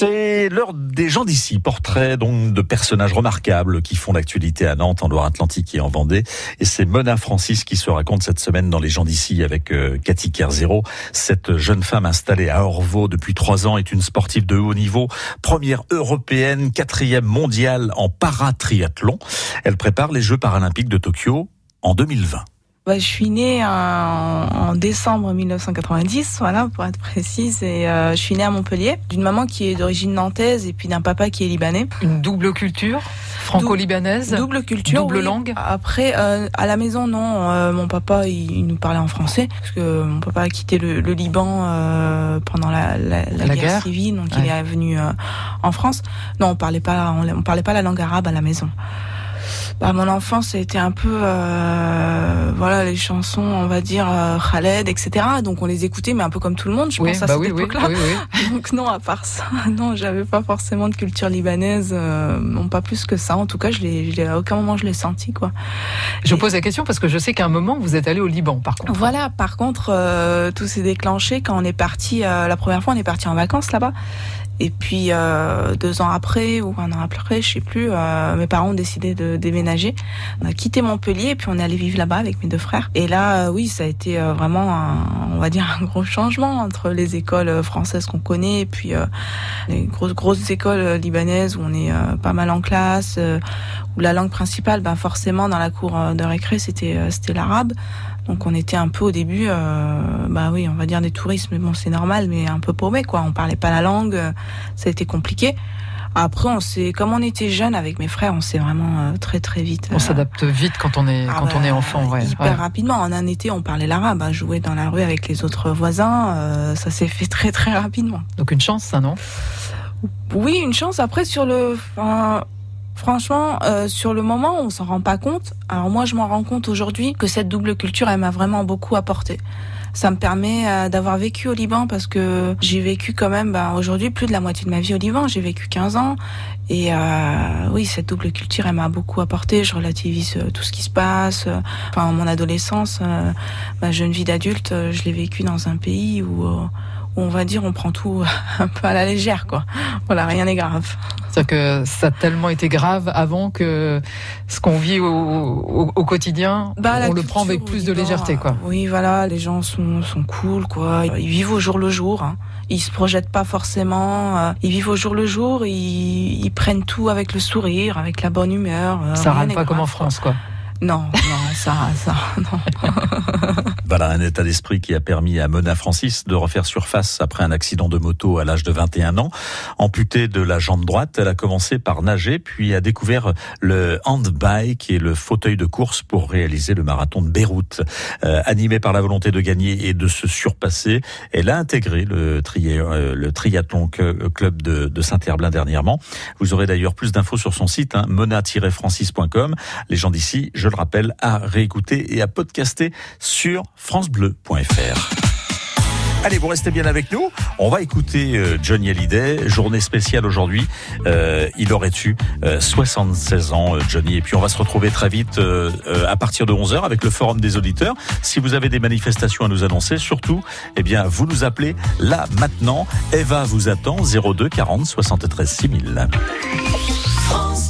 C'est l'heure des gens d'ici. Portrait donc de personnages remarquables qui font l'actualité à Nantes, en Loire-Atlantique et en Vendée. Et c'est Mona Francis qui se raconte cette semaine dans les gens d'ici avec euh, Cathy Kerzero. Cette jeune femme installée à Orvaux depuis trois ans est une sportive de haut niveau, première européenne, quatrième mondiale en paratriathlon. Elle prépare les Jeux paralympiques de Tokyo en 2020. Bah, je suis née en, décembre 1990, voilà, pour être précise, et euh, je suis née à Montpellier, d'une maman qui est d'origine nantaise et puis d'un papa qui est libanais. Une double culture franco-libanaise Double culture. Double langue Après, euh, à la maison, non. Euh, mon papa, il, nous parlait en français, parce que mon papa a quitté le, Liban pendant la, guerre, civile, donc il est venu en France. Non, on parlait pas, on parlait pas la langue arabe à la maison bah, mon enfance a été un peu euh, voilà les chansons on va dire euh, Khaled etc donc on les écoutait mais un peu comme tout le monde je pense à bah cette époque-là. donc non à part ça non j'avais pas forcément de culture libanaise euh, non pas plus que ça. En tout cas je l'ai à aucun moment je l'ai senti quoi. Je vous pose la question parce que je sais qu'à un moment vous êtes allé au Liban par contre. Voilà par contre euh, tout s'est déclenché quand on est parti euh, la première fois on est parti en vacances là-bas et puis euh, deux ans après ou un an après, je sais plus, euh, mes parents ont décidé de déménager. On a quitté Montpellier et puis on est allé vivre là-bas avec mes deux frères. Et là, euh, oui, ça a été euh, vraiment, un, on va dire, un gros changement entre les écoles françaises qu'on connaît et puis euh, les grosses grosses écoles libanaises où on est pas mal en classe, où la langue principale, ben forcément dans la cour de récré, c'était c'était l'arabe. Donc on était un peu au début, euh, bah oui, on va dire des touristes, mais bon c'est normal, mais un peu paumé quoi. On parlait pas la langue, euh, ça a été compliqué. Après, on s'est, comme on était jeunes avec mes frères, on s'est vraiment euh, très très vite. On s'adapte vite quand on est ah quand on est enfant, ouais. Hyper rapidement. En un été, on parlait l'arabe, à jouer dans la rue avec les autres voisins. ça s'est fait très très rapidement. Donc une chance, ça non? Oui, une chance. Après, sur le, Franchement, euh, sur le moment, on s'en rend pas compte. Alors moi, je m'en rends compte aujourd'hui que cette double culture, elle m'a vraiment beaucoup apporté. Ça me permet euh, d'avoir vécu au Liban parce que j'ai vécu quand même ben, aujourd'hui plus de la moitié de ma vie au Liban. J'ai vécu 15 ans et euh, oui, cette double culture, elle m'a beaucoup apporté. Je relativise tout ce qui se passe. Enfin, mon adolescence, ma jeune vie d'adulte, je l'ai vécu dans un pays où on va dire on prend tout un peu à la légère quoi. Voilà, rien n'est grave. C'est-à-dire que ça a tellement été grave avant que ce qu'on vit au, quotidien, bah, on le prend avec plus de légèreté quoi. Oui, voilà, les gens sont, sont cool quoi. Ils vivent au jour le jour. Hein. Ils se projettent pas forcément. Euh, ils vivent au jour le jour. Ils, prennent tout avec le sourire, avec la bonne humeur. Euh, ça râle pas comme en France quoi. Non, non, ça, ça, non. voilà un état d'esprit qui a permis à Mona Francis de refaire surface après un accident de moto à l'âge de 21 ans. Amputée de la jambe droite, elle a commencé par nager, puis a découvert le handbike et le fauteuil de course pour réaliser le marathon de Beyrouth. Euh, animée par la volonté de gagner et de se surpasser, elle a intégré le, euh, triathlon club de, de Saint-Herblain dernièrement. Vous aurez d'ailleurs plus d'infos sur son site, hein, mona-francis.com. Les gens d'ici, je le rappelle, à réécouter et à podcaster sur francebleu.fr. Allez, vous restez bien avec nous. On va écouter euh, Johnny Hallyday, journée spéciale aujourd'hui. Euh, il aurait eu 76 ans, euh, Johnny. Et puis on va se retrouver très vite à partir de 11h avec le Forum des auditeurs. Si vous avez des manifestations à nous annoncer, surtout, eh bien, vous nous appelez là, maintenant. Eva vous attend 02 40 73 6000. France